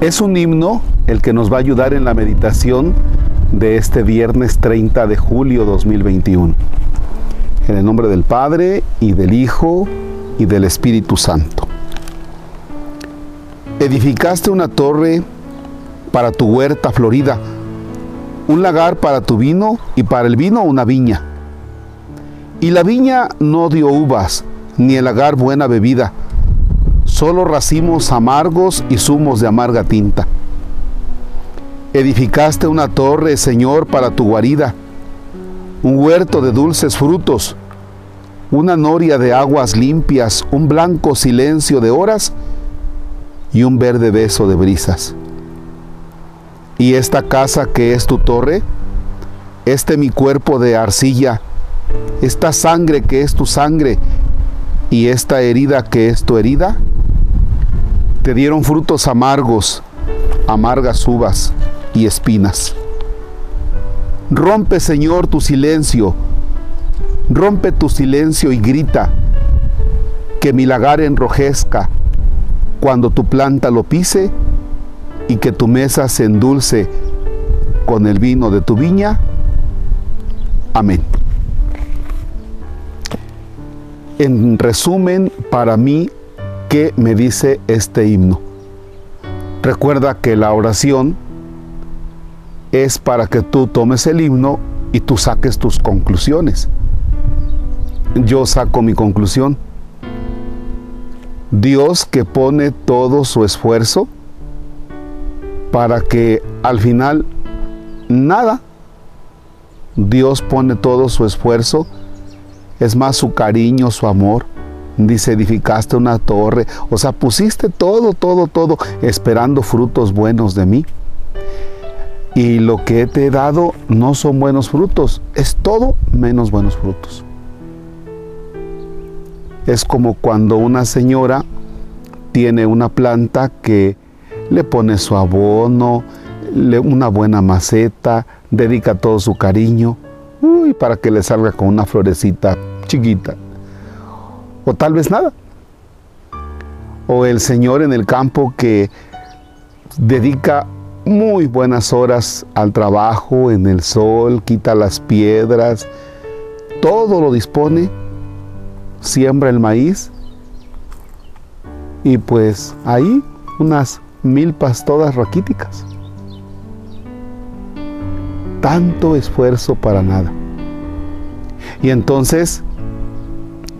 Es un himno el que nos va a ayudar en la meditación de este viernes 30 de julio 2021. En el nombre del Padre y del Hijo y del Espíritu Santo. Edificaste una torre para tu huerta florida, un lagar para tu vino y para el vino una viña. Y la viña no dio uvas, ni el lagar buena bebida, solo racimos amargos y zumos de amarga tinta. Edificaste una torre, Señor, para tu guarida, un huerto de dulces frutos, una noria de aguas limpias, un blanco silencio de horas y un verde beso de brisas. Y esta casa que es tu torre, este mi cuerpo de arcilla, esta sangre que es tu sangre y esta herida que es tu herida, te dieron frutos amargos, amargas uvas y espinas. Rompe, Señor, tu silencio, rompe tu silencio y grita, que mi lagar enrojezca cuando tu planta lo pise y que tu mesa se endulce con el vino de tu viña. Amén. En resumen, para mí, ¿qué me dice este himno? Recuerda que la oración es para que tú tomes el himno y tú saques tus conclusiones. Yo saco mi conclusión. Dios que pone todo su esfuerzo para que al final nada, Dios pone todo su esfuerzo, es más su cariño, su amor. Dice, edificaste una torre, o sea, pusiste todo, todo, todo, esperando frutos buenos de mí. Y lo que te he dado no son buenos frutos, es todo menos buenos frutos. Es como cuando una señora tiene una planta que le pone su abono, una buena maceta, dedica todo su cariño, uy, para que le salga con una florecita chiquita. O tal vez nada. O el Señor en el campo que dedica muy buenas horas al trabajo, en el sol, quita las piedras, todo lo dispone, siembra el maíz y pues ahí unas milpas todas raquíticas. Tanto esfuerzo para nada. Y entonces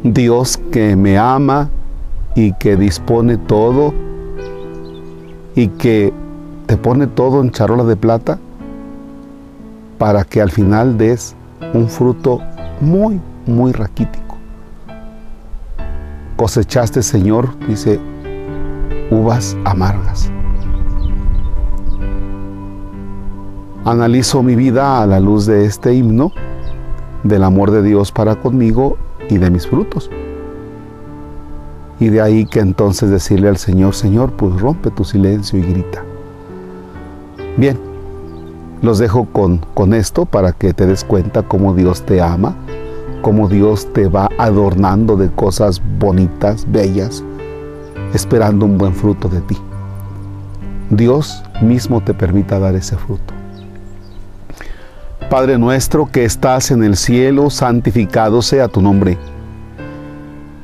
Dios que me ama y que dispone todo y que te pone todo en charola de plata para que al final des un fruto muy, muy raquítico. Cosechaste, Señor, dice, uvas amargas. Analizo mi vida a la luz de este himno, del amor de Dios para conmigo y de mis frutos. Y de ahí que entonces decirle al Señor, Señor, pues rompe tu silencio y grita. Bien, los dejo con, con esto para que te des cuenta cómo Dios te ama, cómo Dios te va adornando de cosas bonitas, bellas, esperando un buen fruto de ti. Dios mismo te permita dar ese fruto. Padre nuestro que estás en el cielo, santificado sea tu nombre.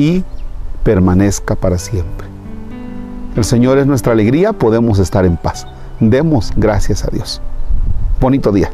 y permanezca para siempre. El Señor es nuestra alegría, podemos estar en paz. Demos gracias a Dios. Bonito día.